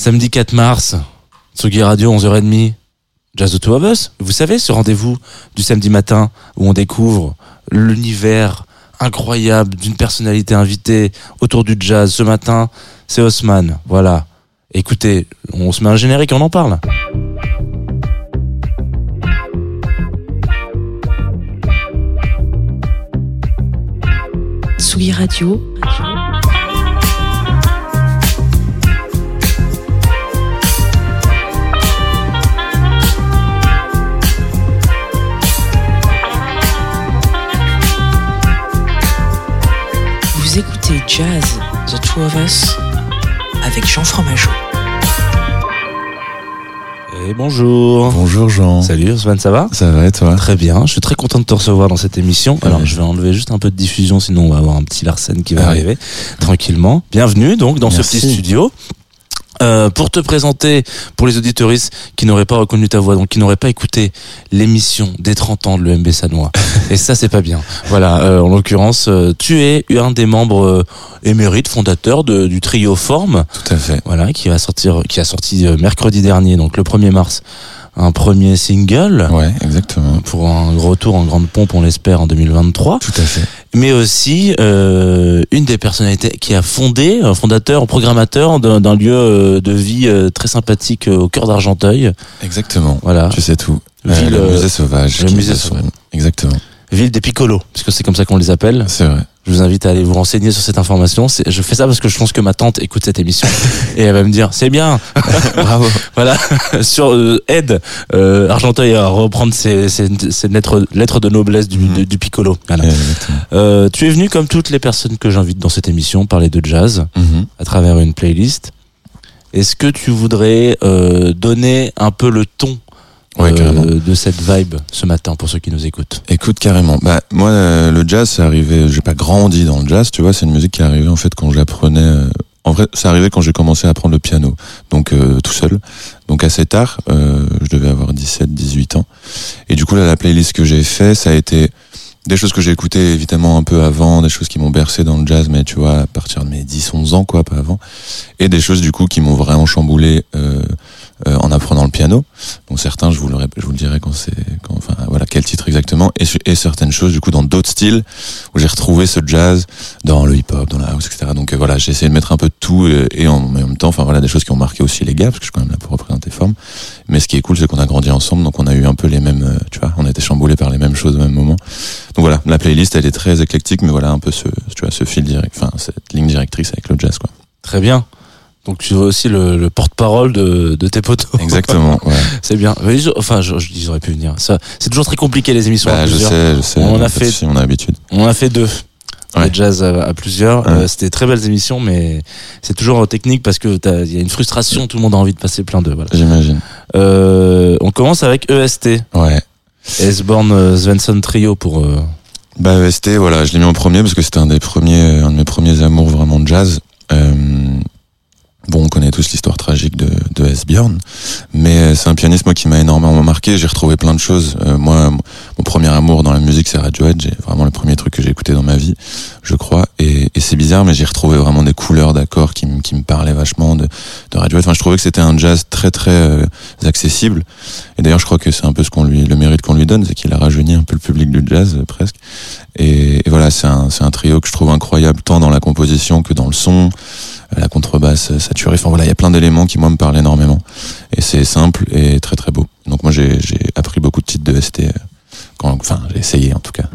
Samedi 4 mars, Tsugi Radio, 11h30, Jazz the Two of Us. Vous savez, ce rendez-vous du samedi matin où on découvre l'univers incroyable d'une personnalité invitée autour du jazz. Ce matin, c'est Haussmann. Voilà. Écoutez, on se met un générique, on en parle. Tsugi Radio. Vous écoutez Jazz, The Two of Us, avec Jean Fromageau. Et bonjour. Bonjour Jean. Salut Osman, ça va? Ça va et toi? Très bien, je suis très content de te recevoir dans cette émission. Alors je vais enlever juste un peu de diffusion, sinon on va avoir un petit Larsen qui va Ouais. arriver tranquillement. Bienvenue donc dans ce petit studio. Euh, pour te présenter, pour les auditoristes qui n'auraient pas reconnu ta voix, donc qui n'auraient pas écouté l'émission des 30 ans de l'EMB Sanois. Et ça, c'est pas bien. Voilà, euh, en l'occurrence, euh, tu es un des membres émérites fondateurs de- du trio Forme, Tout à fait. voilà, qui va sortir, qui a sorti mercredi dernier, donc le 1er mars, un premier single Ouais, exactement. pour un retour en grande pompe, on l'espère, en 2023. Tout à fait. Mais aussi euh, une des personnalités qui a fondé, un fondateur, un programmateur d'un lieu euh, de vie euh, très sympathique euh, au cœur d'Argenteuil. Exactement. Voilà, Tu sais tout. Ville, Euh, le euh, musée sauvage. le musée sauvage. Exactement. Ville des Piccolos, puisque c'est comme ça qu'on les appelle. C'est vrai. Je vous invite à aller vous renseigner sur cette information. Je fais ça parce que je pense que ma tante écoute cette émission et elle va me dire c'est bien. Bravo. Voilà, sur euh, aide euh, Argenteuil à reprendre ses, ses, ses lettres, lettres de noblesse du, Mhm. du Piccolo. Voilà. Euh, tu es venu comme toutes les personnes que j'invite dans cette émission parler de jazz Mhm. à travers une playlist. Est-ce que tu voudrais euh, donner un peu le ton Ouais, euh, carrément. de cette vibe ce matin pour ceux qui nous écoutent Écoute carrément. Bah moi euh, le jazz c'est arrivé. J'ai pas grandi dans le jazz. Tu vois, c'est une musique qui est arrivée en fait quand j'apprenais. euh, en vrai, c'est arrivé quand j'ai commencé à apprendre le piano, donc euh, tout seul. Donc assez tard, euh, je devais avoir 17, 18 ans. Et du coup là, la playlist que j'ai fait, ça a été des choses que j'ai écoutées évidemment un peu avant, des choses qui m'ont bercé dans le jazz, mais tu vois, à partir de mes 10, 11 ans, quoi, pas avant. Et des choses du coup qui m'ont vraiment chamboulé euh, euh, en apprenant le piano. Donc certains, je vous le, je vous le dirai quand c'est, enfin voilà, quel titre exactement. Et, et certaines choses du coup dans d'autres styles où j'ai retrouvé ce jazz dans le hip-hop, dans la house, etc. Donc euh, voilà, j'ai essayé de mettre un peu de tout et, en même temps, enfin voilà, des choses qui ont marqué aussi les gars, parce que je suis quand même là pour représenter forme. Mais ce qui est cool, c'est qu'on a grandi ensemble, donc on a eu un peu les mêmes, euh, tu vois, on a été chamboulés par les mêmes choses au même moment. Donc voilà, la playlist, elle est très éclectique, mais voilà un peu ce, tu vois, ce fil direct, enfin cette ligne directrice avec le jazz, quoi. Très bien. Donc tu veux aussi le, le porte-parole de, de tes potos. Exactement. Ouais. C'est bien. Enfin, je, je auraient pu venir. Ça, c'est toujours très compliqué les émissions. à Bah, je plusieurs. sais, je sais. On a fait- souci, on a l'habitude. On a fait deux. Ouais. Le jazz à, à plusieurs. Ouais. Euh, C'était très belles émissions, mais c'est toujours technique parce que il y a une frustration. Tout le monde a envie de passer plein d'eux. Voilà. J'imagine. Euh, on commence avec EST, Ouais. Esborn euh, Svensson Trio pour. euh, Bah EST, voilà, je l'ai mis en premier parce que c'était un des premiers, un de mes premiers amours vraiment de jazz. Euh, bon, on connaît tous l'histoire tragique de, de S. Bjorn, mais euh, c'est un pianiste moi qui m'a énormément marqué. J'ai retrouvé plein de choses. Euh, moi, mon premier amour dans la musique, c'est Radiohead. J'ai vraiment le premier truc que j'ai écouté dans ma vie, je crois. Et, et c'est bizarre, mais j'ai retrouvé vraiment des couleurs d'accords qui, me- qui me parlaient vachement de, de Radiohead. Enfin, je trouvais que c'était un jazz très très euh, accessible. Et d'ailleurs, je crois que c'est un peu ce qu'on lui, le mérite qu'on lui donne, c'est qu'il a rajeuni un peu le public du jazz euh, presque. Et, et voilà, c'est un, un trio que je trouve incroyable, tant dans la composition que dans le son, la contrebasse saturée. Enfin voilà, il y a plein d'éléments qui moi me parlent énormément. Et c'est simple et très très beau. Donc moi j'ai j'ai appris beaucoup de titres de ST. euh, Quand, enfin, j'ai essayé en tout cas.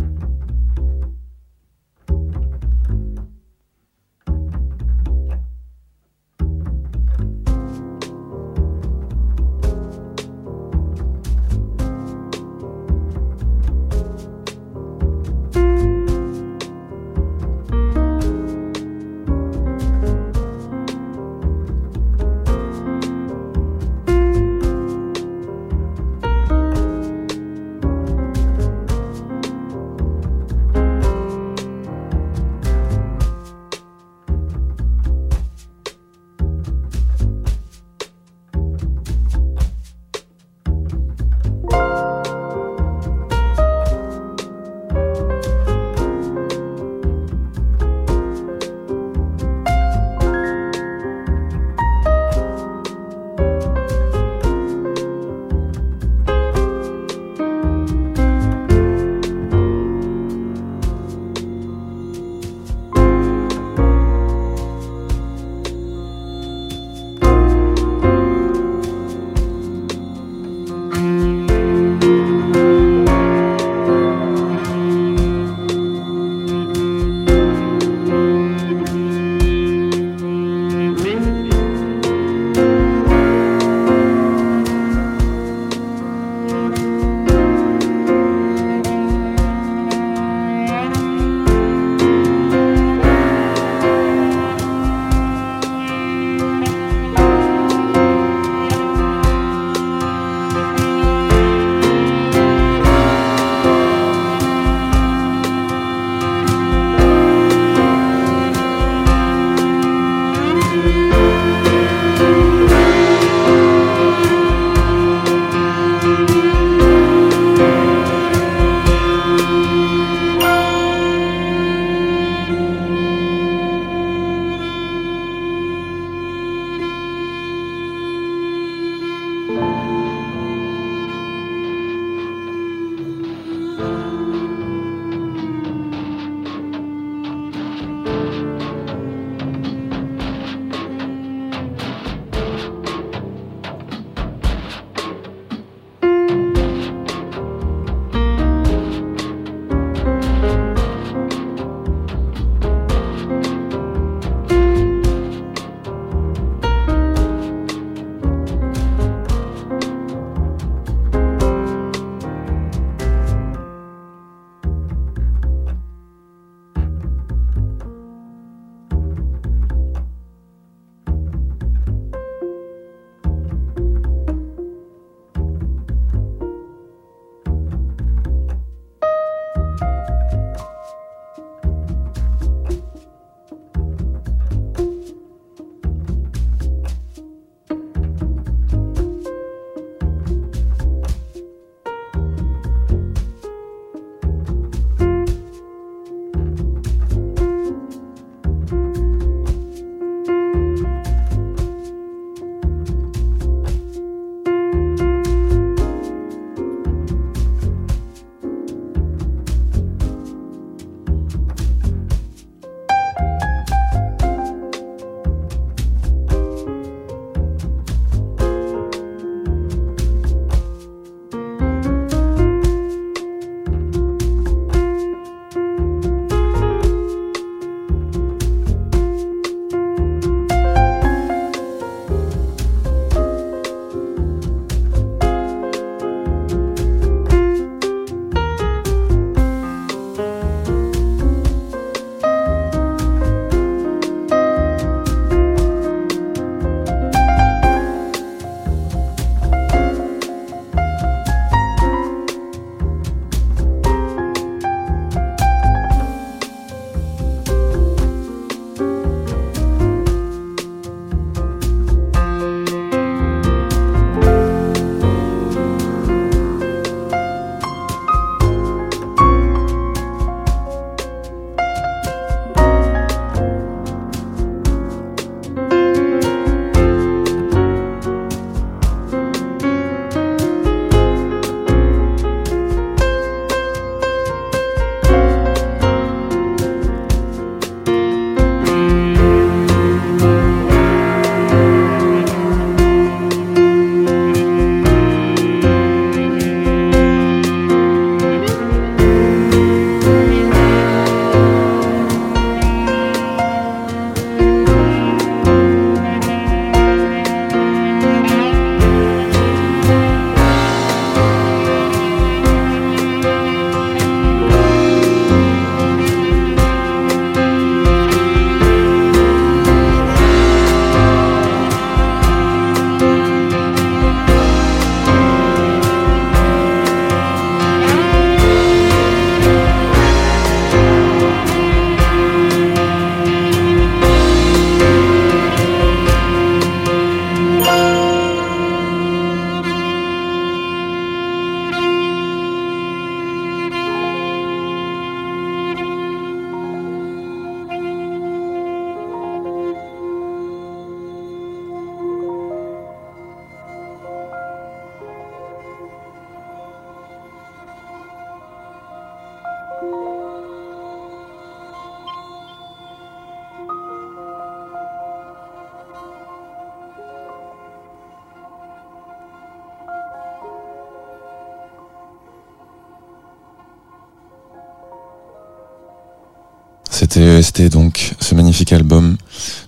Donc ce magnifique album.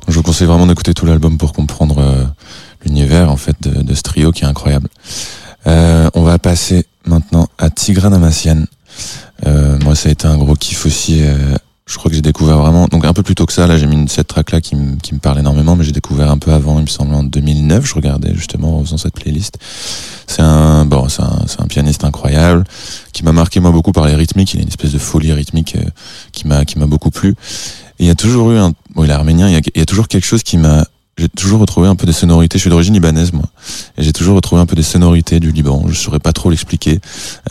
Je vous conseille vraiment d'écouter tout l'album pour comprendre euh, l'univers en fait de, de, ce trio qui est incroyable. Euh, on va passer maintenant à Tigran Amassian. Euh, moi, ça a été un gros kiff aussi. Je crois que j'ai découvert vraiment, donc un peu plus tôt que ça, là j'ai mis une, cette track là qui, me qui me parle énormément, mais j'ai découvert un peu avant, il me semble en 2009, je regardais justement en faisant cette playlist. C'est un, bon, c'est un, un pianiste incroyable, qui m'a marqué moi beaucoup par les rythmiques, il a une espèce de folie rythmique euh, qui m'a, qui m'a beaucoup plu. Et il y a toujours eu un, bon il est arménien, il y a, il y a toujours quelque chose qui m'a, j'ai toujours retrouvé un peu des sonorités. Je suis d'origine libanaise, moi, et j'ai toujours retrouvé un peu des sonorités du Liban. Je saurais pas trop l'expliquer,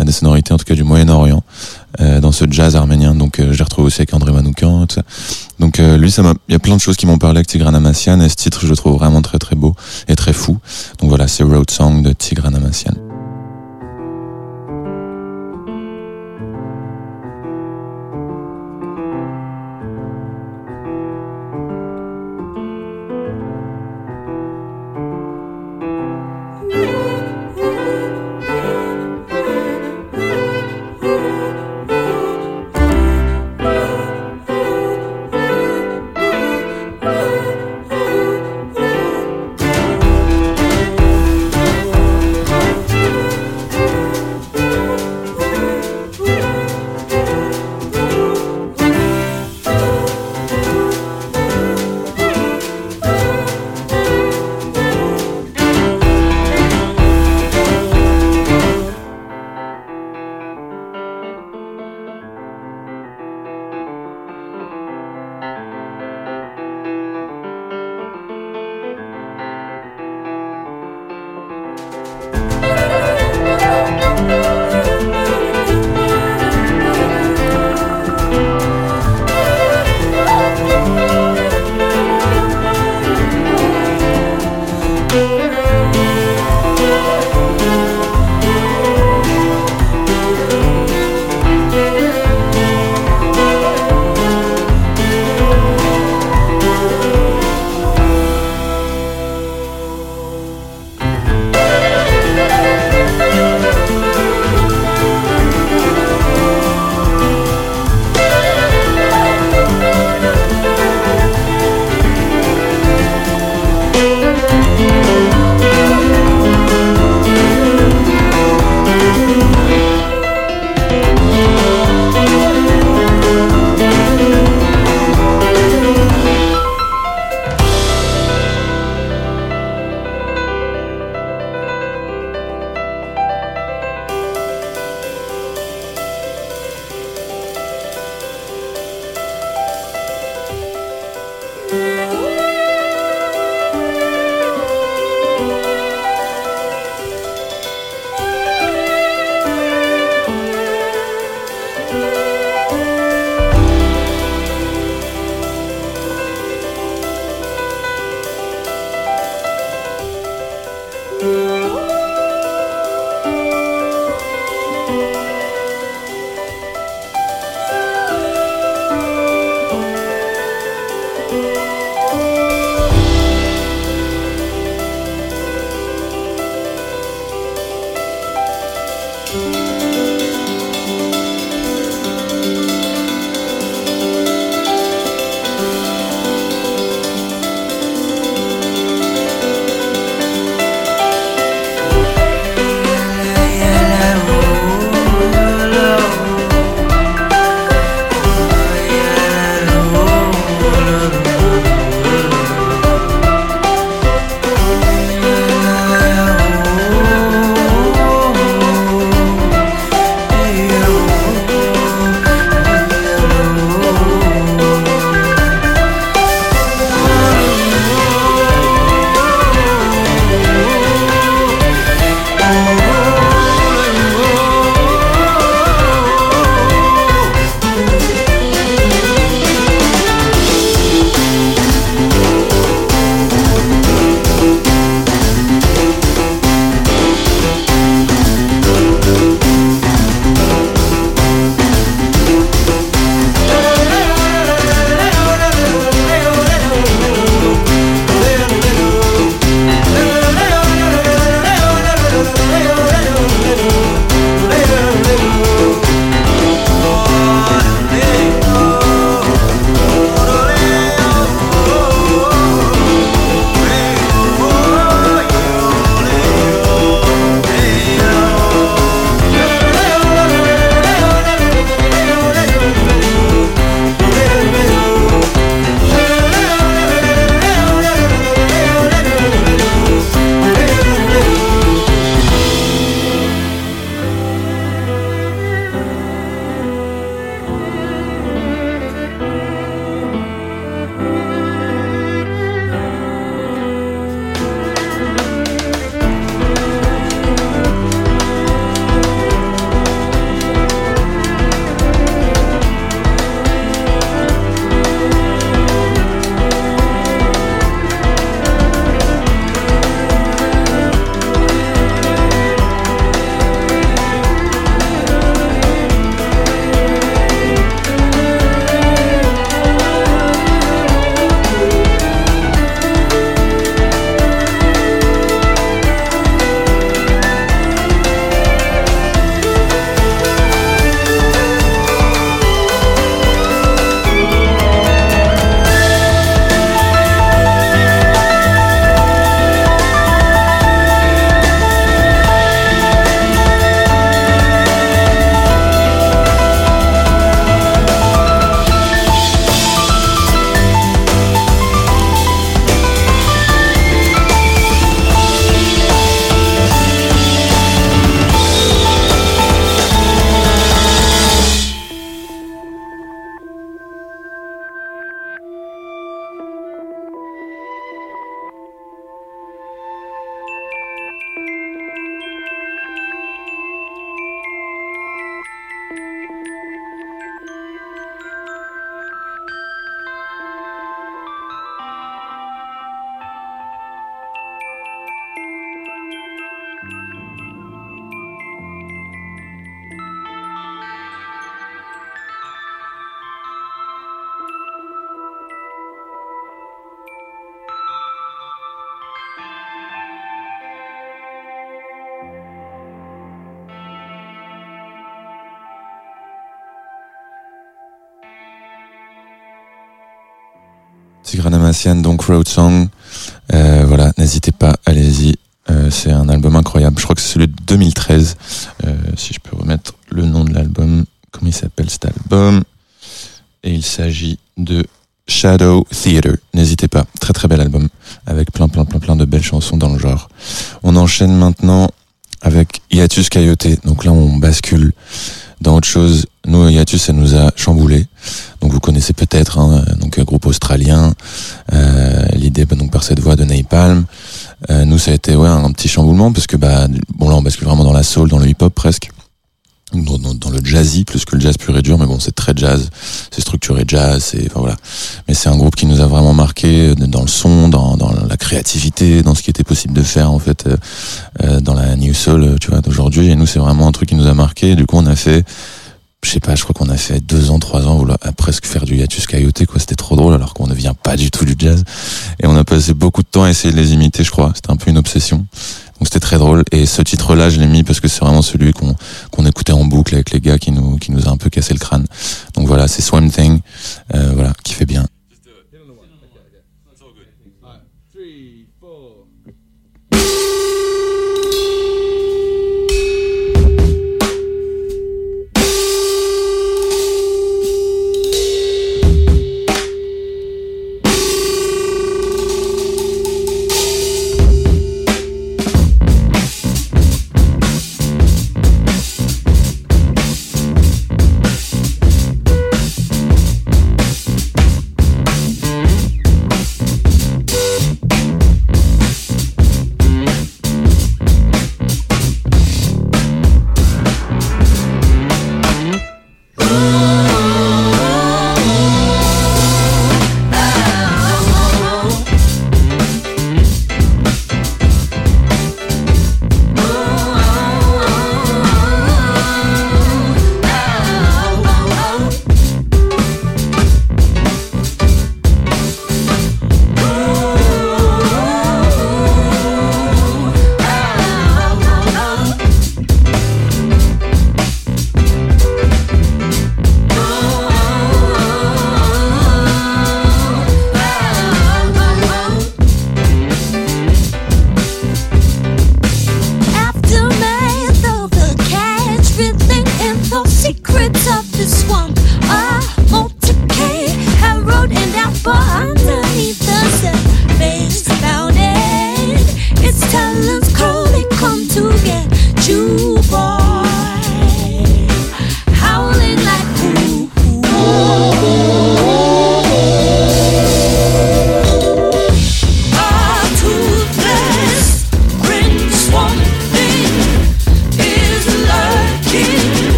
euh, des sonorités en tout cas du Moyen-Orient euh, dans ce jazz arménien. Donc, euh, je retrouvé aussi avec André Manoukian. Donc, euh, lui, ça m'a, il y a plein de choses qui m'ont parlé avec Tigran Amassian, et ce titre, je le trouve vraiment très très beau et très fou. Donc voilà, c'est Road Song de Tigran Amassian. Donc Road Song. Euh, voilà, n'hésitez pas, allez-y. Euh, c'est un album incroyable. Je crois que c'est celui de 2013. Euh, si je peux remettre le nom de l'album. Comment il s'appelle cet album? Et il s'agit de Shadow Theater. N'hésitez pas. Très très bel album. Avec plein plein plein plein de belles chansons dans le genre. On enchaîne maintenant avec Hiatus Coyote. Donc là, on bascule dans autre chose. Nous, Hiatus, ça nous a chamboulé. Donc vous connaissez peut-être, hein, donc un groupe australien. Euh, L'idée, bah, donc par cette voix de Napalm. Euh, nous, ça a été ouais un petit chamboulement parce que bah bon là, on bascule vraiment dans la soul, dans le hip-hop presque. Dans, dans, dans, le jazzy plus que le jazz pur et dur mais bon c'est très jazz c'est structuré jazz c'est enfin voilà mais c'est un groupe qui nous a vraiment marqué dans le son dans, dans la créativité dans ce qui était possible de faire en fait euh, euh dans la new soul tu vois d'aujourd'hui et nous c'est vraiment un truc qui nous a marqué du coup on a fait je sais pas, je crois qu'on a fait deux ans, trois ans, à presque faire du Yatus Coyote, quoi. C'était trop drôle, alors qu'on ne vient pas du tout du jazz. Et on a passé beaucoup de temps à essayer de les imiter, je crois. C'était un peu une obsession. Donc c'était très drôle. Et ce titre-là, je l'ai mis parce que c'est vraiment celui qu'on écoutait en boucle avec les gars qui nous qui nous a un peu cassé le crâne. Donc voilà, c'est Swam Thing, euh, voilà, qui fait bien.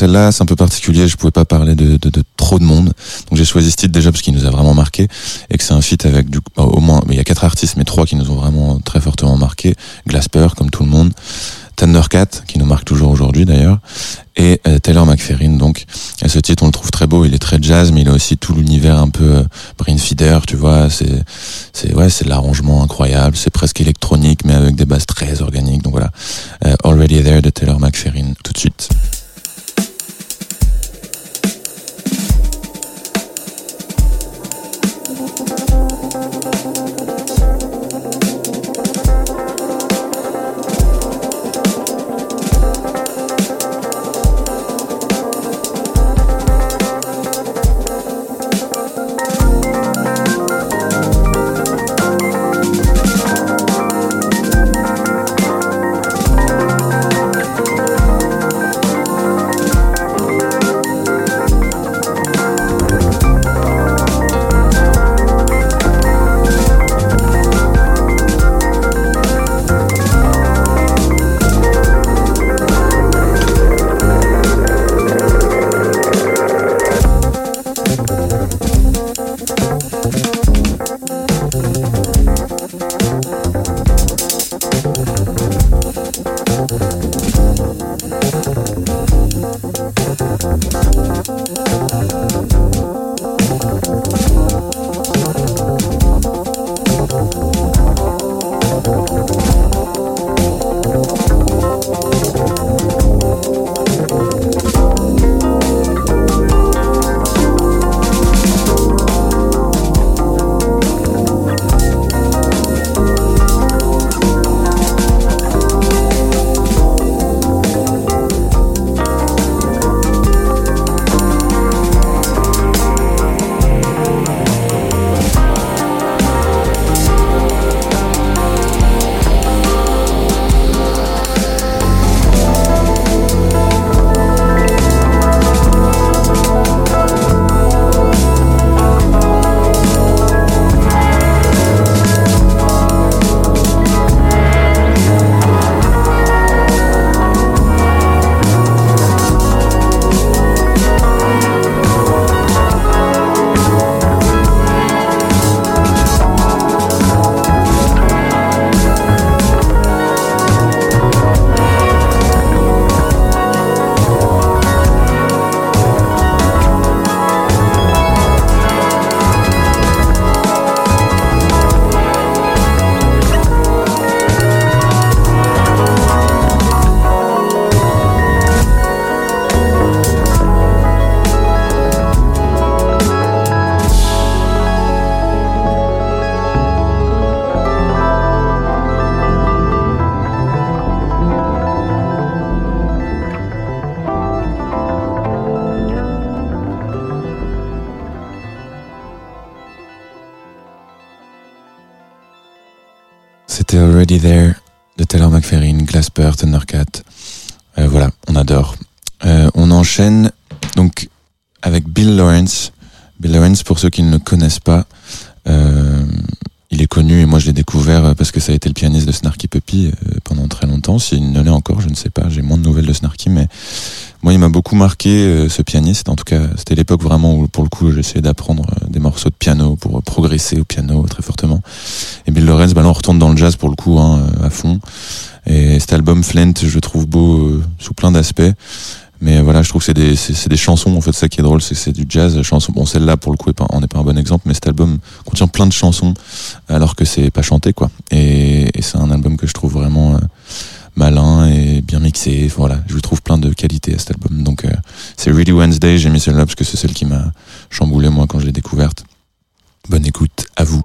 Celle-là c'est un peu particulier je pouvais pas parler de, trop de monde. Donc j'ai choisi ce titre déjà parce qu'il nous a vraiment marqué et que c'est un feat avec bah, au moins mais il y a quatre artistes mais trois qui nous ont vraiment très fortement marqué. Glasper comme tout le monde. Thundercat qui nous marque toujours aujourd'hui d'ailleurs. Et euh, Taylor McFerrin donc. Ce titre on le trouve très beau. Il est très jazz mais il a aussi tout l'univers un peu euh, brain feeder tu vois. C'est c'est ouais c'est l'arrangement incroyable. C'est presque électronique mais avec des basses très organiques. Donc voilà. Euh, Already There de Taylor McFerrin. Tout de suite There c'est des, chansons. En fait, ça qui est drôle, c'est c'est du jazz. Chanson. Bon, celle-là, pour le coup, on n'est pas un bon exemple, mais cet album contient plein de chansons, alors que c'est pas chanté, quoi. Et, et c'est un album que je trouve vraiment euh, malin et bien mixé. Voilà, je trouve plein de qualités à cet album. Donc, euh, c'est Really Wednesday. J'ai mis celle-là parce que c'est celle qui m'a chamboulé moi quand je l'ai découverte. Bonne écoute à vous.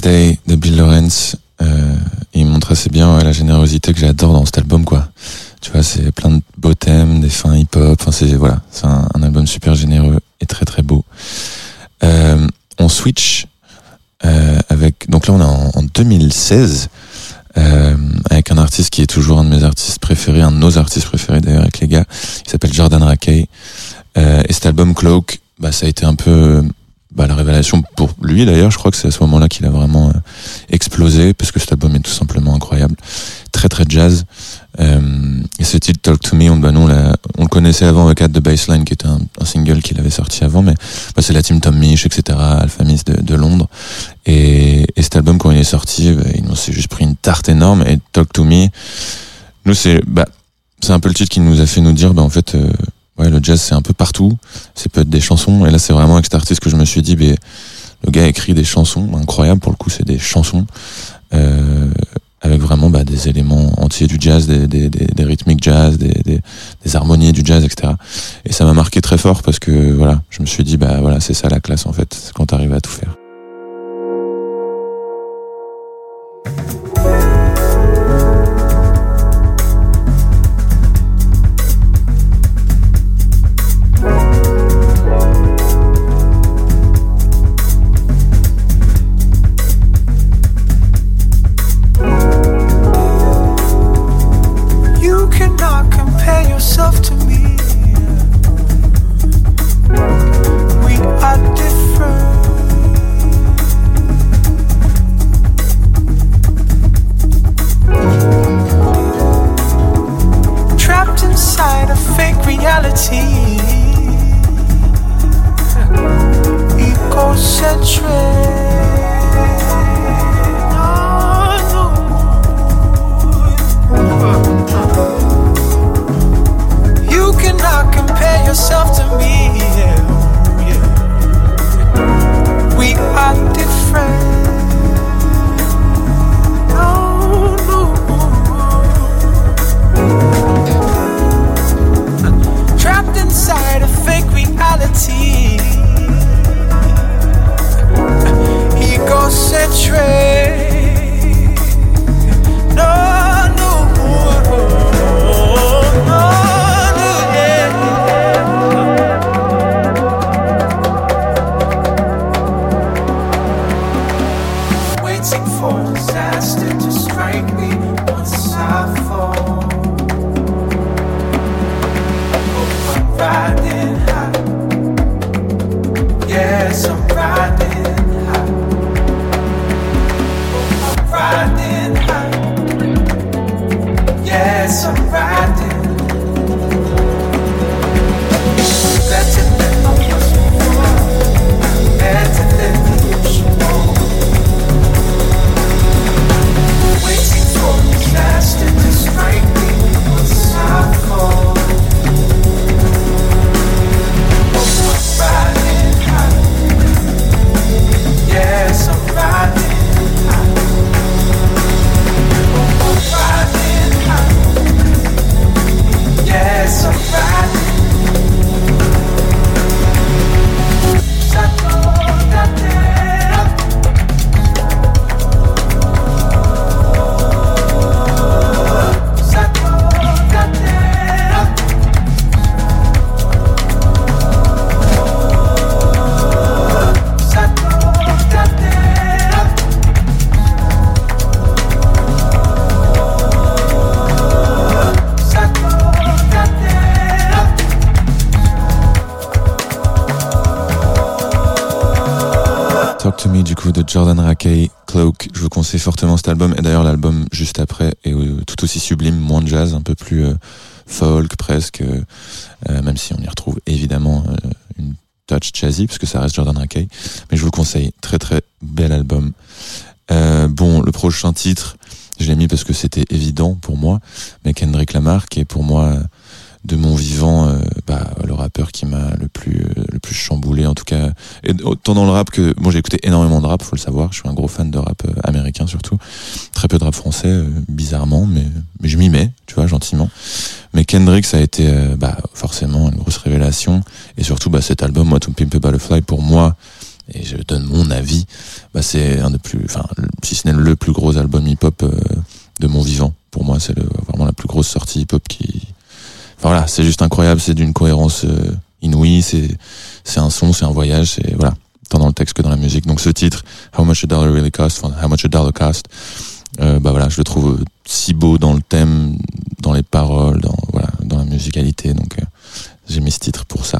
De Bill Lawrence. Euh, il montre assez bien la générosité que j'adore dans cet album, quoi. Tu vois, c'est plein de beaux thèmes, des fins hip-hop. Enfin, c'est voilà, c'est un, album super généreux et très très beau. Euh, on switch euh, avec. Donc là, on est en, en 2016 euh, avec un artiste qui est toujours un de mes artistes préférés, un de nos artistes préférés d'ailleurs avec les gars. Il s'appelle Jordan Rakey. Et cet album Cloak, bah, ça a été un peu bah, la révélation pour lui d'ailleurs. Je crois que c'est à ce moment-là qu'il a vraiment euh, explosé parce que cet album est tout simplement incroyable, très très jazz. Euh, et ce titre Talk to Me, on, bah, nous, on, on, le connaissait avant avec At the Baseline, qui était un, un single qu'il avait sorti avant, mais bah, c'est la team Tom Misch, etc., Alpha Miss de, de Londres. Et, et, cet album, quand il est sorti, bah, il nous s'est juste pris une tarte énorme. Et Talk to Me, nous, c'est bah, c'est un peu le titre qui nous a fait nous dire, bah, en fait, euh, ouais, le jazz, c'est un peu partout. C'est peut-être des chansons. Et là, c'est vraiment avec cet artiste que je me suis dit, bah, le gars écrit des chansons incroyables. Pour le coup, c'est des chansons. Euh, avec vraiment bah, des éléments entiers du jazz, des, des, des, rythmiques jazz, des, des, des, harmonies du jazz, etc. Et ça m'a marqué très fort parce que voilà, je me suis dit bah voilà, c'est ça la classe en fait, c'est quand t'arrives à tout faire. Cloak. Je vous conseille fortement cet album. Et d'ailleurs, l'album juste après est euh, tout aussi sublime, moins de jazz, un peu plus euh, folk presque, euh, même si on y retrouve évidemment une touch jazzy, parce que ça reste Jordan Rakey. Mais je vous le conseille. Très très bel album. bon, le prochain titre, je l'ai mis parce que c'était évident pour moi, mais Kendrick Lamar, qui est pour moi de mon vivant euh, bah, le rappeur qui m'a le plus euh, le plus chamboulé en tout cas. Et autant dans le rap que moi j'ai écouté énormément de rap faut le savoir. Je suis un gros fan de rap euh, américain surtout. Très peu de rap français bizarrement mais mais je m'y mets tu vois gentiment. Mais Kendrick ça a été bah, forcément une grosse révélation. Et surtout bah, cet album moi To Pimp a Butterfly pour moi et je donne mon avis, bah c'est un des plus, enfin, si ce n'est le plus gros album hip-hop de mon vivant. Pour moi, c'est vraiment la plus grosse sortie hip-hop qui, enfin voilà, c'est juste incroyable, c'est d'une cohérence euh, inouïe, c'est, c'est un son, c'est un voyage, c'est voilà, tant dans le texte que dans la musique. Donc ce titre, How Much a Dollar Really Cost, How Much a Dollar Cost, euh, bah voilà, je le trouve si beau dans le thème, dans les paroles, dans voilà, dans la musicalité. Donc euh, j'ai mis ce titre pour ça.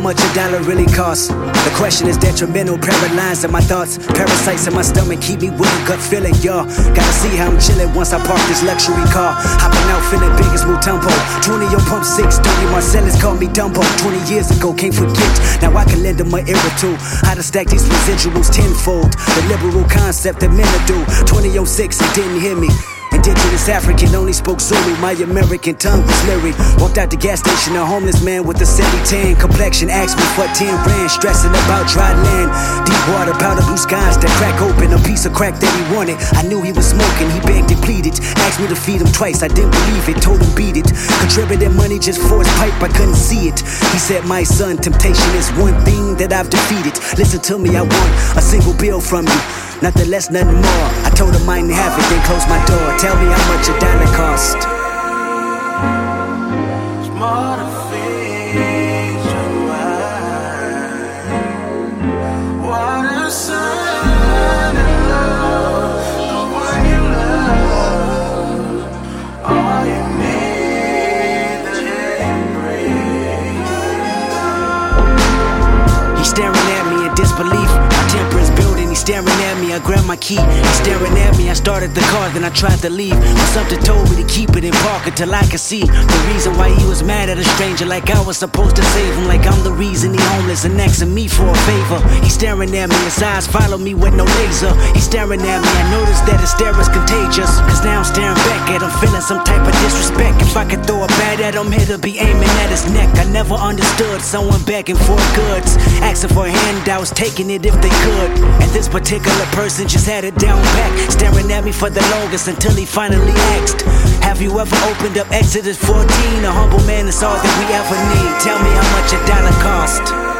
Much a dollar really costs. The question is detrimental, paralyzed in my thoughts. Parasites in my stomach keep me with a gut feeling, y'all. Gotta see how I'm chilling once I park this luxury car. Hopping out feeling big as Mutombo. 20 on pump 6, 30 Marcellus called me Dumbo. 20 years ago, can't forget. Now I can lend them my ear or two. How to stack these residuals tenfold. The liberal concept that men do. 2006, it didn't hear me. Indigenous African only spoke Zulu. My American tongue was lyric. Walked out the gas station, a homeless man with a silly tan complexion. Asked me for 10 rand, stressing about dry land. Deep water, powder blue skies that crack open. A piece of crack that he wanted. I knew he was smoking, he begged and pleaded. Asked me to feed him twice, I didn't believe it. Told him beat it. Contributed money just for his pipe, I couldn't see it. He said, My son, temptation is one thing that I've defeated. Listen to me, I want a single bill from you. Nothing less, nothing more. I told him I didn't have it, then closed my door. Tell me how much a dollar cost. I grab my key. Staring at me. I started the car, then I tried to leave. But something told me to keep it in park until I could see the reason why he was mad at a stranger. Like I was supposed to save him. Like I'm the reason he homeless and asking me for a favor. He's staring at me. His eyes follow me with no laser. He's staring at me. I noticed that his stare is contagious. Cause now I'm staring back at him, feeling some type of disrespect. If I could throw a bat at him, it'll be aiming at his neck. I never understood someone begging for goods, asking for handouts, taking it if they could. And this particular person just had it down back, staring at me for the longest until he finally asked, Have you ever opened up Exodus 14? A humble man is all that we ever need. Tell me how much a dollar cost.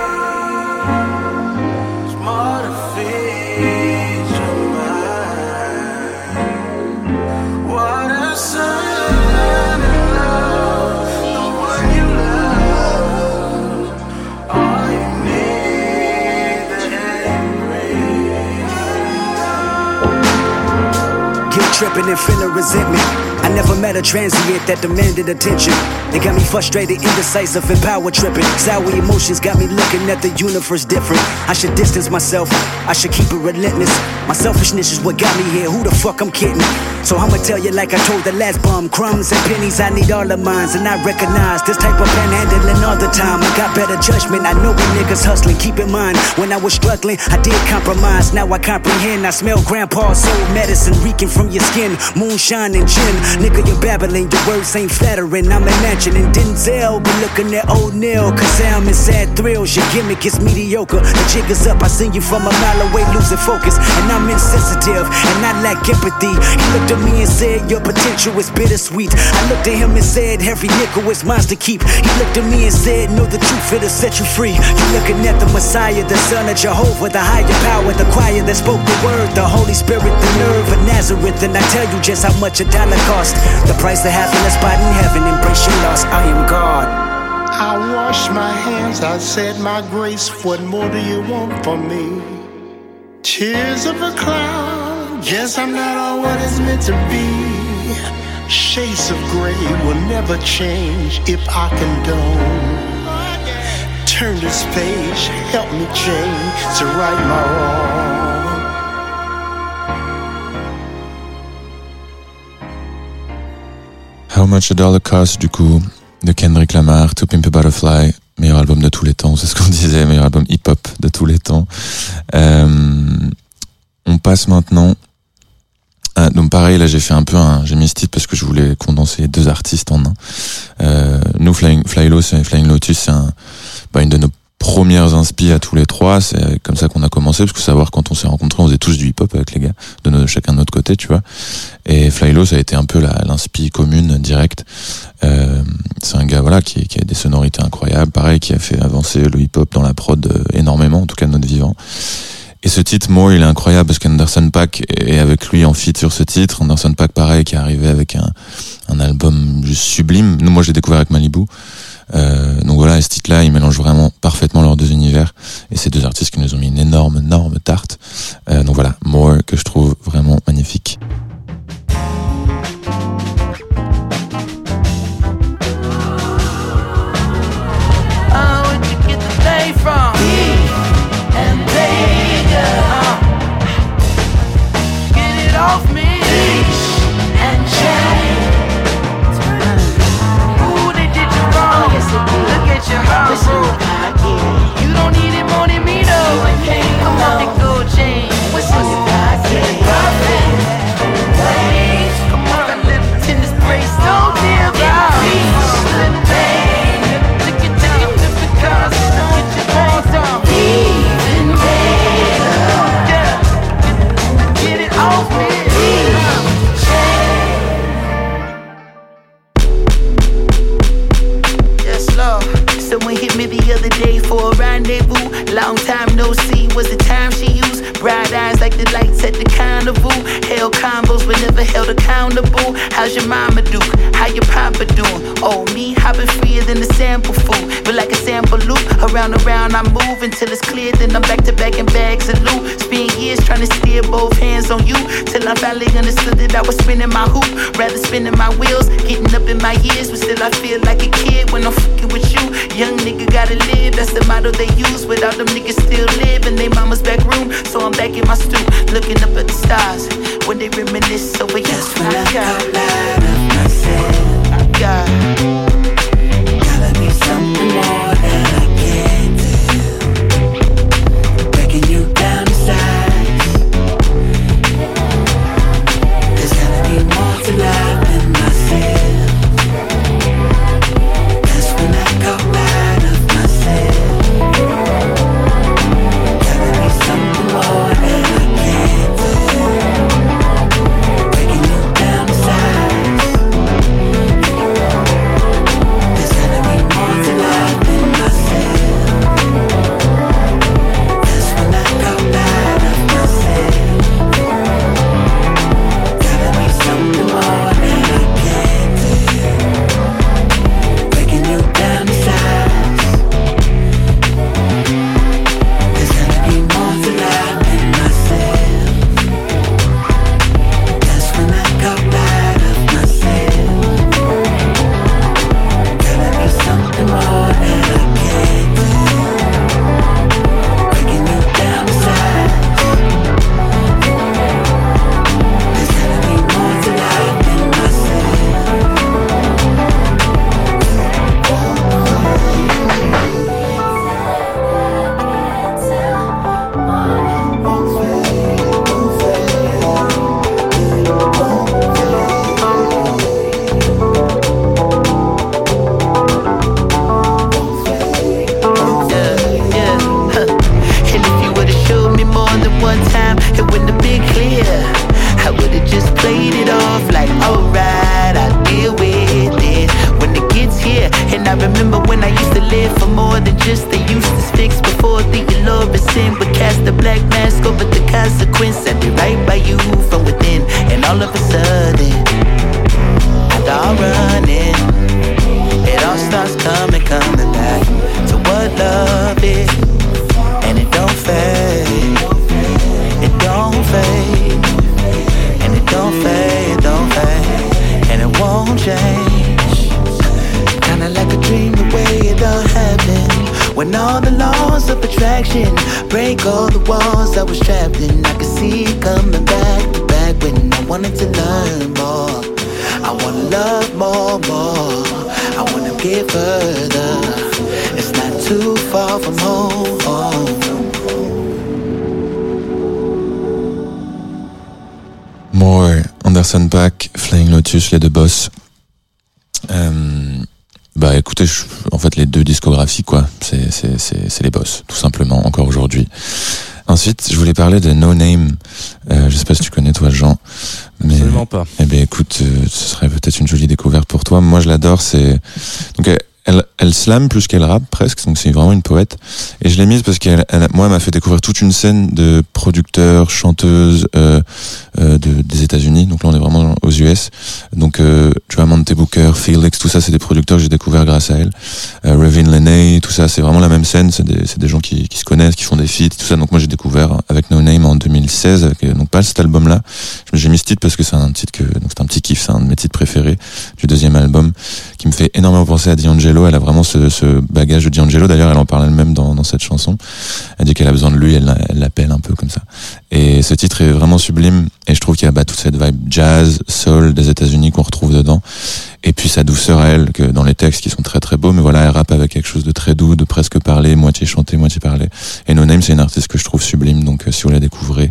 Tripping and feeling resentment. I never met a transient that demanded attention. They got me frustrated, indecisive, and power tripping. Sour emotions got me looking at the universe different. I should distance myself, I should keep it relentless. My selfishness is what got me here. Who the fuck I'm kidding? So I'ma tell you like I told the last bum. Crumbs and pennies, I need all of mine. And I recognize this type of panhandling all the time. I got better judgment. I know when niggas hustling. Keep in mind, when I was struggling, I did compromise. Now I comprehend. I smell grandpa's old medicine reeking from your skin. Moonshine and gin. Nigga, you're babbling. Your words ain't flattering. I'm imagining Denzel. Be looking at old. Cause I'm in sad thrills. Your gimmick is mediocre. The jig is up. I seen you from a mile away, losing focus. And I'm insensitive. And I lack empathy. He looked at me and said, Your potential is bittersweet. I looked at him and said, Every nickel is mine to keep. He looked at me and said, Know the truth, it'll set you free. You're looking at the Messiah, the Son of Jehovah, the higher power, the choir that spoke the word, the Holy Spirit, the nerve of Nazareth. And I tell you just how much a dollar cost. The price of happiness spot in heaven. Embrace your loss. I am God. I wash my hands, I said my grace. What more do you want from me? Tears of a cloud, guess I'm not all what it's meant to be. Shades of gray will never change if I condone. Turn this page, help me change to right my wrong. How Much a Dollar Cost, du coup, de Kendrick Lamar, To Pimp a Butterfly, meilleur album de tous les temps, c'est ce qu'on disait, meilleur album hip-hop de tous les temps. Euh, on passe maintenant Ah, donc pareil, là j'ai fait un peu un, j'ai mis ce titre parce que je voulais condenser deux artistes en un. Euh, nous, Flying, c'est Flying Lotus, c'est un, bah, une de nos premières inspi à tous les trois. C'est comme ça qu'on a commencé, parce que savoir quand on s'est rencontrés, on faisait tous du hip-hop avec les gars, de chacun de notre côté, tu vois. Et Flylo, ça a été un peu l'inspi commune, directe. Euh, c'est un gars, voilà, qui, qui a des sonorités incroyables, pareil, qui a fait avancer le hip-hop dans la prod euh, énormément, en tout cas de notre vivant. Et ce titre, moi, il est incroyable parce qu'Anderson Pack est avec lui en feat sur ce titre. Anderson Pack, pareil, qui est arrivé avec un, un album juste sublime. Nous, moi, j'ai découvert avec Malibu. Euh, donc voilà, ce titre-là, il mélange vraiment parfaitement leurs deux univers. Et ces deux artistes qui nous ont mis une énorme, énorme tarte. Euh, donc voilà, More, que je trouve vraiment magnifique. at your house. You don't need it more than me though. Come on the gold chain. What's in the pocket? Plus qu'elle rappe presque. Donc c'est vraiment une poète. Et je l'ai mise parce qu'elle, elle- moi, m'a fait découvrir toute une scène de producteurs, chanteuses euh, euh, de, des États-Unis. Donc là, on est vraiment aux US. Donc euh, tu vois, Booker, Felix, tout ça, c'est des producteurs que j'ai découvert grâce à elle. Euh, Revin tout ça, c'est vraiment la même scène. C'est des, des gens qui, se connaissent, qui font des feats, tout ça. Donc moi, j'ai découvert avec No Name en 2016, avec, euh, donc pas cet album-là. J'ai mis ce titre parce que c'est un titre que donc c'est un petit kiff, c'est un de mes titres préférés du deuxième album qui me fait énormément penser à D'Angelo. Elle a vraiment ce, ce bagage de D'Angelo. D'ailleurs, elle en parle elle-même dans, dans cette chanson. Elle dit qu'elle a besoin de lui, elle l'appelle un peu comme ça. Et ce titre est vraiment sublime. Et je trouve qu'il y a bah, toute cette vibe jazz, soul des États-Unis qu'on retrouve dedans. Et puis sa douceur elle, que dans les textes qui sont très très beaux, mais voilà, elle rappe avec quelque chose de très doux, de presque parlé, moitié chanté, moitié parlé. Et No Name, c'est une artiste que je trouve sublime. Donc euh, si vous la découvrez,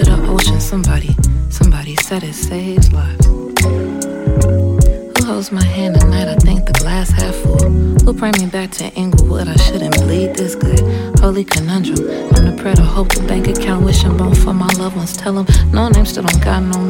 edge the ocean. Somebody, somebody said it saves lives. Who holds my hand at night? I think the glass half full. Who bring me back to Inglewood? I shouldn't bleed this good. Holy conundrum. I'm the prayer to hope the bank account wishing bone for my loved ones. Tell them no name still don't got no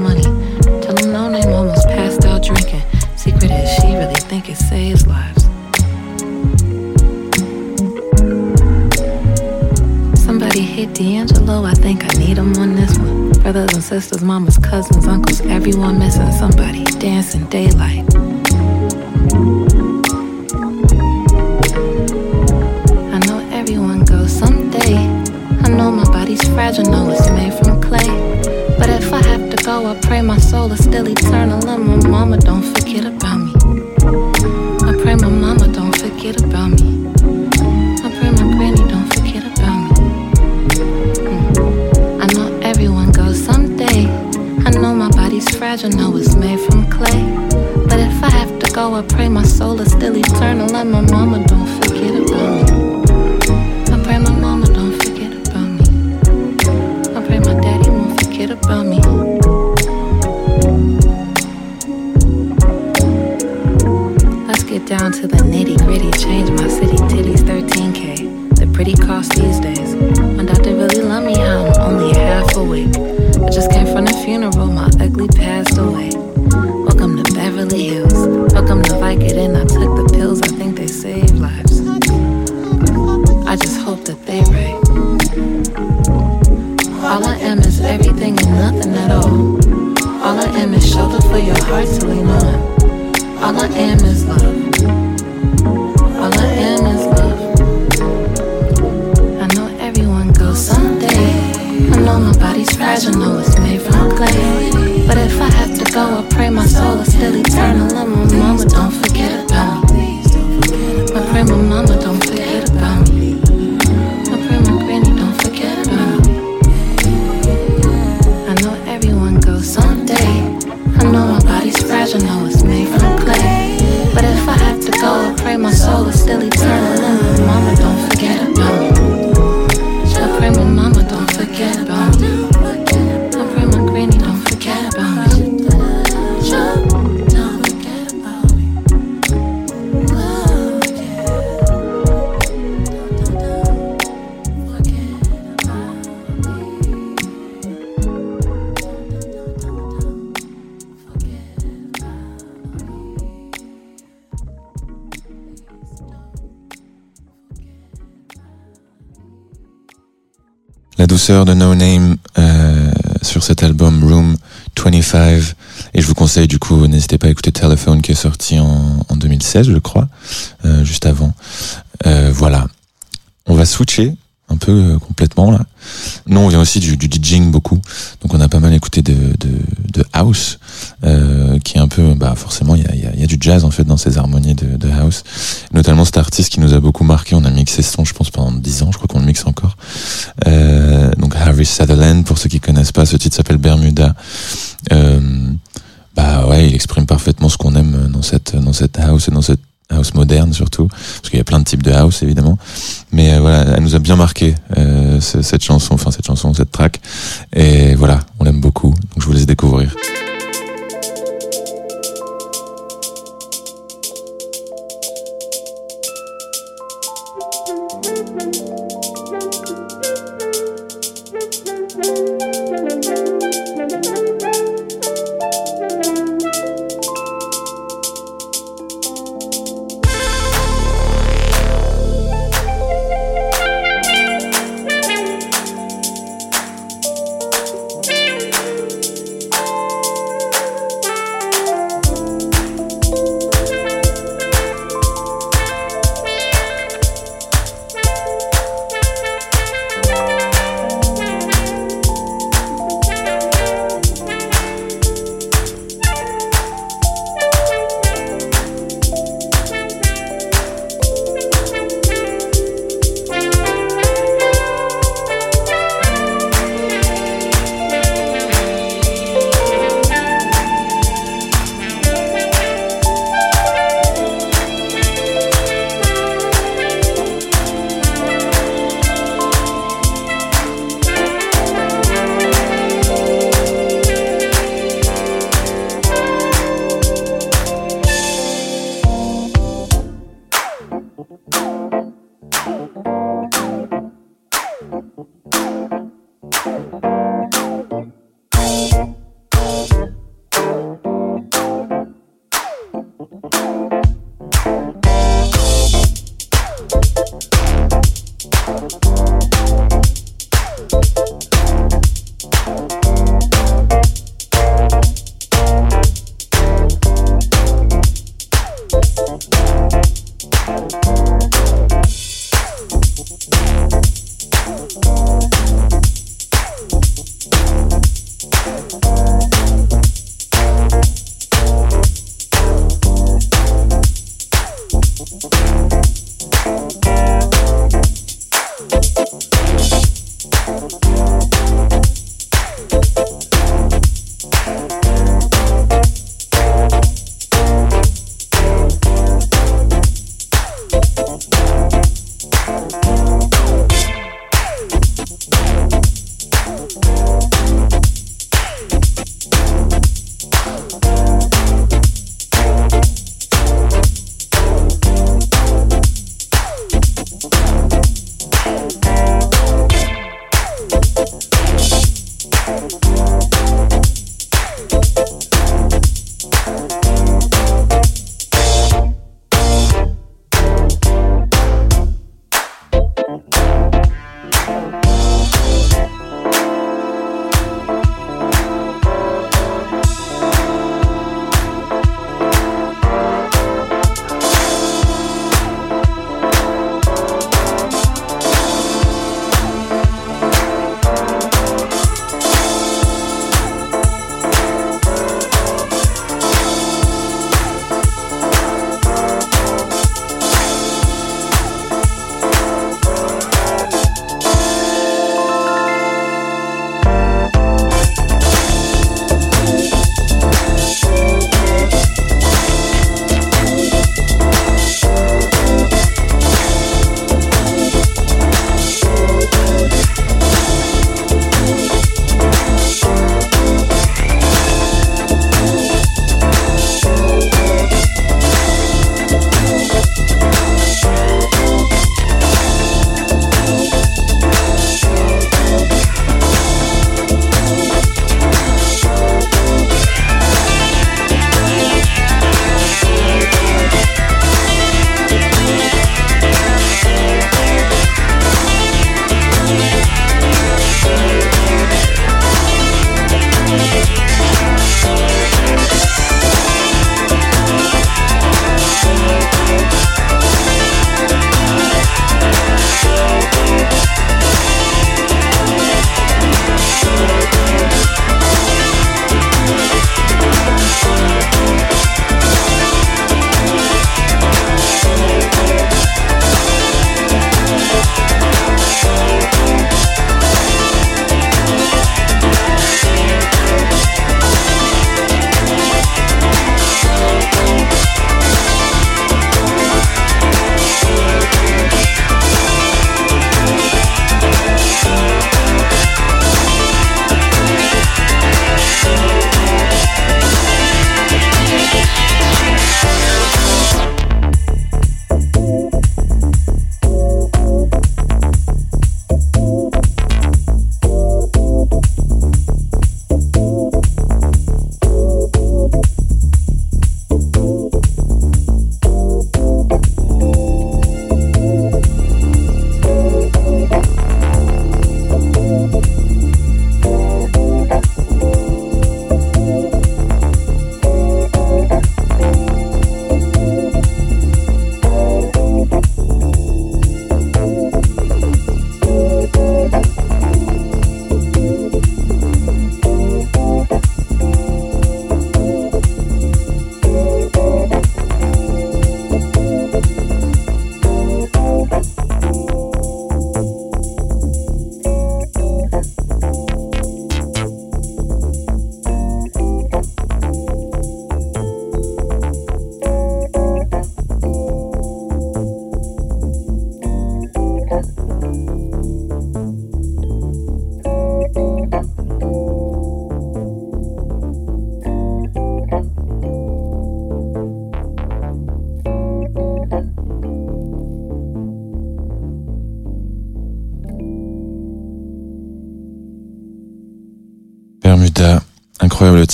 de No Name euh, sur cet album Room 25. Et je vous conseille du coup, n'hésitez pas à écouter Telephone qui est sorti en, en 2016, je crois.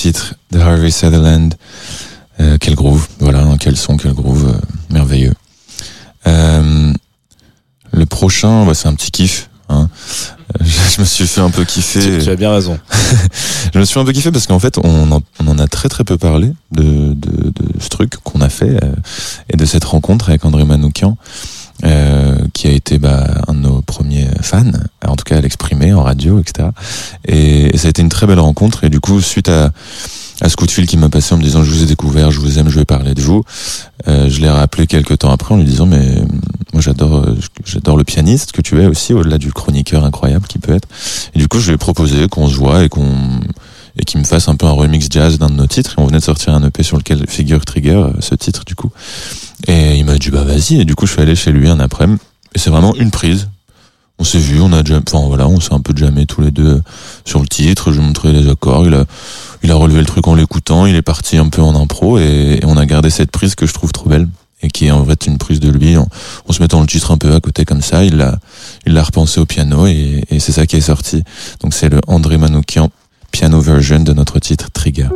Titre de Harvey Sutherland. Euh, quel groove, voilà, quel son, quel groove, euh, merveilleux. Euh, le prochain, bah, c'est un petit kiff. Hein. Je, je me suis fait un peu kiffer. Tu, tu as bien raison. Je me suis un peu kiffé parce qu'en fait, on en, on en a très très peu parlé de, de, de ce truc qu'on a fait et de cette rencontre avec André Manoukian, euh, qui a été bah, un de nos premiers fans, en tout cas à l'exprimer en radio, etc. Et, ça a été une très belle rencontre. Et du coup, suite à, à ce coup de fil qui m'a passé en me disant je vous ai découvert, je vous aime, je vais parler de vous, euh, je l'ai rappelé quelques temps après en lui disant mais moi j'adore euh, j'adore le pianiste que tu es aussi au-delà du chroniqueur incroyable qui peut être. Et du coup, je lui ai proposé qu'on se voit et qu'on et qu'il me fasse un peu un remix jazz d'un de nos titres. Et on venait de sortir un EP sur lequel figure Trigger, euh, ce titre du coup. Et il m'a dit bah vas-y. Et du coup, je suis allé chez lui un après-midi. Et c'est vraiment une prise. On s'est vu, on a déjà, enfin voilà, on s'est un peu jamais tous les deux sur le titre. Je lui ai les accords. Il a, relevé le truc en l'écoutant. Il est parti un peu en impro et, on a gardé cette prise que je trouve trop belle et qui est en fait une prise de lui en, se mettant le titre un peu à côté comme ça. Il l'a, il repensé au piano et, et c'est ça qui est sorti. Donc c'est le André Manoukian piano version de notre titre Trigger.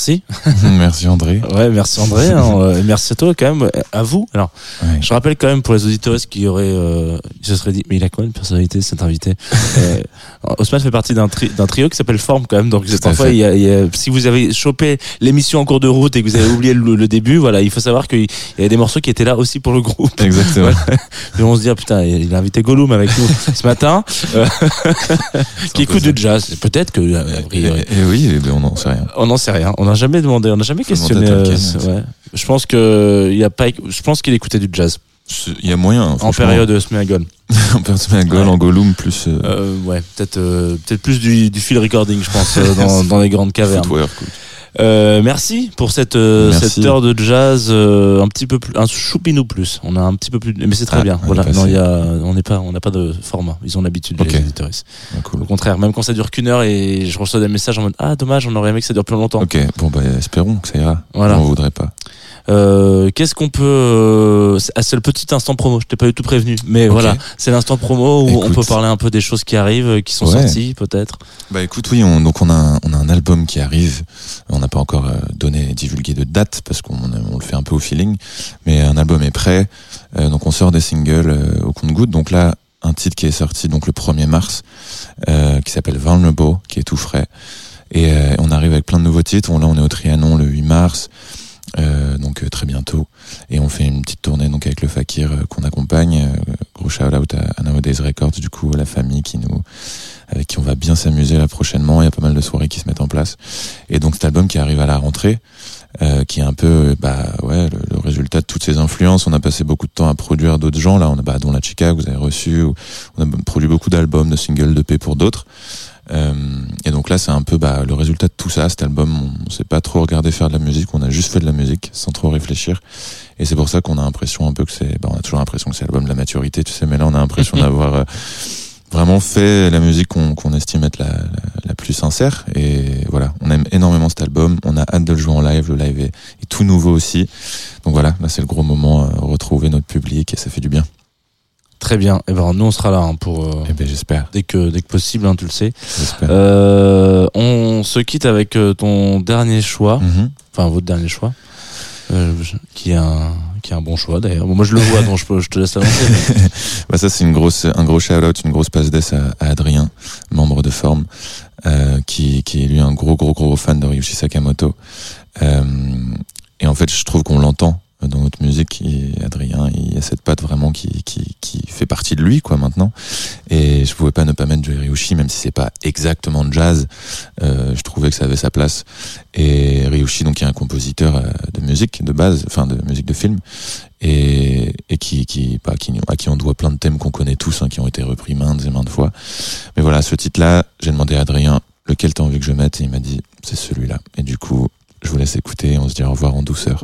Merci. Merci André. Ouais, merci André. hein, merci à toi quand même. À vous. Alors, je rappelle quand même pour les auditeurs qui auraient, euh, se seraient dit, mais il a quoi une personnalité cet invité euh, Osman fait partie d'un tri- d'un trio qui s'appelle Forme quand même. Donc parfois, fait. il y a, il y a- si vous avez chopé l'émission en cours de route et que vous avez oublié le, le début, voilà, il faut savoir qu'il y a des morceaux qui étaient là aussi pour le groupe. Exactement. Et on se dit, ah, putain, il a invité Gollum avec nous ce matin, euh, qui écoute du jazz. Peut-être que, euh, a priori, et oui, ben, on n'en sait rien. on n'en sait rien. On n'a jamais demandé, on n'a jamais questionné. euh, ouais. Je pense que il a pas, je pense qu'il écoutait du jazz Il y a moyen. en franchement. période Smeagol. en période Goal, Ouais. en Gollum, plus euh, Euh, ouais, peut-être, euh, peut-être plus du, du field recording, je pense, euh, dans, dans les grandes cavernes. Euh, merci pour cette Merci. cette heure de jazz un petit peu plus un choupinou plus. On a un petit peu plus, mais c'est très Ah, bien. Voilà, non, il y a, on n'est pas, on n'a pas de format. Ils ont l'habitude Ok. les éditeurs. Ah, cool. Au contraire, même quand ça dure qu'une heure et je reçois des messages en mode ah dommage, on aurait aimé que ça dure plus longtemps. Ok, bon bah espérons que ça ira. Voilà. On voudrait pas. Euh, Qu'est-ce qu'on peut euh, c'est- ah, c'est le petit instant promo. Je t'ai pas du tout prévenu, mais voilà, c'est l'instant promo où on peut parler un peu des choses qui arrivent, qui sont Ouais. sorties peut-être. Bah écoute, oui, on, donc on a, un, on a un album qui arrive. On n'a pas encore euh, donné, divulgué de date parce qu'on on le fait un peu au feeling. Mais un album est prêt. Euh, donc on sort des singles euh, au compte-goutte. Donc là, un titre qui est sorti donc le 1er mars, euh, qui s'appelle Vulnerable, qui est tout frais. Et euh, on arrive avec plein de nouveaux titres. Là, on est au Trianon le 8 mars. Euh, donc euh, très bientôt. Et on fait une petite tournée donc avec le Fakir euh, qu'on accompagne euh, gros shout out à, Records du coup la famille qui nous avec qui on va bien s'amuser là prochainement. Il y a pas mal de soirées qui se mettent en place. Et donc cet album qui arrive à la rentrée euh, qui est un peu bah ouais le, le résultat de toutes ces influences on a passé beaucoup de temps à produire d'autres gens là on a bah, dont la Chica que vous avez reçu ou- on a produit beaucoup d'albums de singles de paix pour d'autres euh, et donc là, c'est un peu bah, le résultat de tout ça. Cet album, on, on s'est pas trop regardé faire de la musique, on a juste fait de la musique sans trop réfléchir. Et c'est pour ça qu'on a l'impression un peu que c'est, bah, on a toujours l'impression que c'est l'album de la maturité, tu sais. Mais là, on a l'impression d'avoir euh, vraiment fait la musique qu'on qu'on estime être la, la, la plus sincère. Et voilà, on aime énormément cet album. On a hâte de le jouer en live. Le live est, est tout nouveau aussi. Donc voilà, là, c'est le gros moment, euh, retrouver notre public et ça fait du bien. Très bien. Et ben nous on sera là hein, pour euh, Et ben j'espère, dès que dès que possible, hein, tu le sais. j'espère. Euh, on se quitte avec euh, ton dernier choix, Mhm. enfin votre dernier choix, euh, qui est un qui est un bon choix d'ailleurs. Bon, moi je le vois, donc je, peux, je te laisse mais- Bah ça c'est une grosse, un gros shout-out, une grosse passe d'ess à, à Adrien, membre de Forme, euh, qui, qui est lui un gros gros gros fan de Ryuichi Sakamoto. Euh, et en fait, je trouve qu'on l'entend dans notre musique. Et Adrien, il y a cette patte vraiment qui, qui, qui fait partie de lui quoi maintenant. Et je pouvais pas ne pas mettre du Ryuichi, même si c'est pas exactement jazz. Euh, je trouvais que ça avait sa place. Et Ryuichi, donc, qui est un compositeur euh, de musique de base, enfin de musique de film, et, et qui, qui, bah, qui, à qui on doit plein de thèmes qu'on connaît tous, hein, qui ont été repris maintes et maintes fois. Mais voilà, ce titre-là, j'ai demandé à Adrien lequel t'as envie que je mette, et il m'a dit c'est celui-là. Et du coup, je vous laisse écouter, on se dit au revoir en douceur.